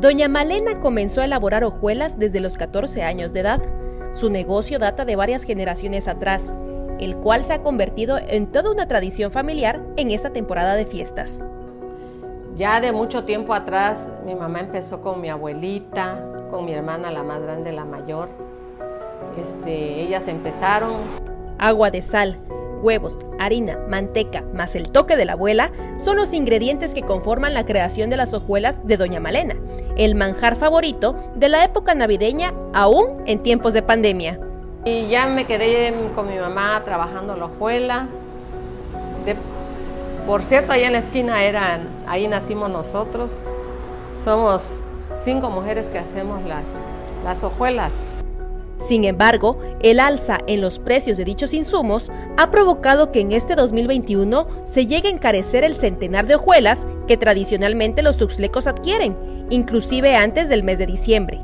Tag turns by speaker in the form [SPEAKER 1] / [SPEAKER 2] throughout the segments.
[SPEAKER 1] Doña Malena comenzó a elaborar hojuelas desde los 14 años de edad. Su negocio data de varias generaciones atrás, el cual se ha convertido en toda una tradición familiar en esta temporada de fiestas.
[SPEAKER 2] Ya de mucho tiempo atrás, mi mamá empezó con mi abuelita, con mi hermana, la más grande, la mayor. Este, ellas empezaron.
[SPEAKER 1] Agua de sal, huevos, harina, manteca, más el toque de la abuela, son los ingredientes que conforman la creación de las hojuelas de Doña Malena, el manjar favorito de la época navideña aún en tiempos de pandemia.
[SPEAKER 2] Y ya me quedé con mi mamá trabajando la hojuela. por cierto, ahí en la esquina eran, ahí nacimos nosotros. Somos cinco mujeres que hacemos las, las hojuelas.
[SPEAKER 1] Sin embargo, el alza en los precios de dichos insumos ha provocado que en este 2021 se llegue a encarecer el centenar de hojuelas que tradicionalmente los tuxlecos adquieren, inclusive antes del mes de diciembre.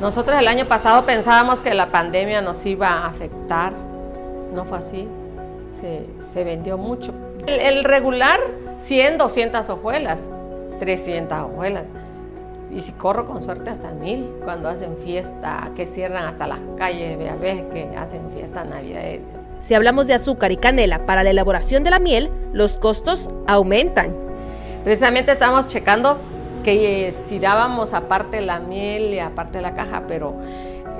[SPEAKER 2] Nosotros el año pasado pensábamos que la pandemia nos iba a afectar, no fue así, se, vendió mucho. El, el regular, 100, 200 hojuelas, 300 hojuelas y si corro con suerte hasta mil cuando hacen fiesta, que cierran hasta las calles, a veces que hacen fiesta navideña.
[SPEAKER 1] Si hablamos de azúcar y canela para la elaboración de la miel, los costos aumentan.
[SPEAKER 2] Precisamente estamos checando que si dábamos aparte la miel y aparte la caja, pero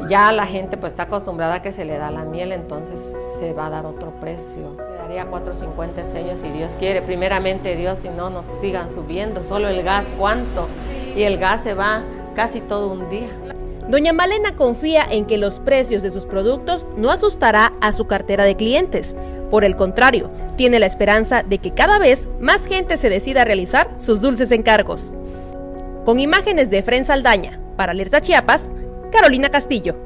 [SPEAKER 2] ya la gente pues está acostumbrada a que se le da la miel, entonces se va a dar otro precio. Se daría 4.50 este año si Dios quiere. Primeramente Dios, si no nos sigan subiendo. Solo el gas, ¿cuánto? y el gas se va casi todo un día.
[SPEAKER 1] Doña Malena confía en que los precios de sus productos no asustará a su cartera de clientes. Por el contrario, tiene la esperanza de que cada vez más gente se decida a realizar sus dulces encargos. Con imágenes de Fren Saldaña, para Alerta Chiapas, Carolina Castillo.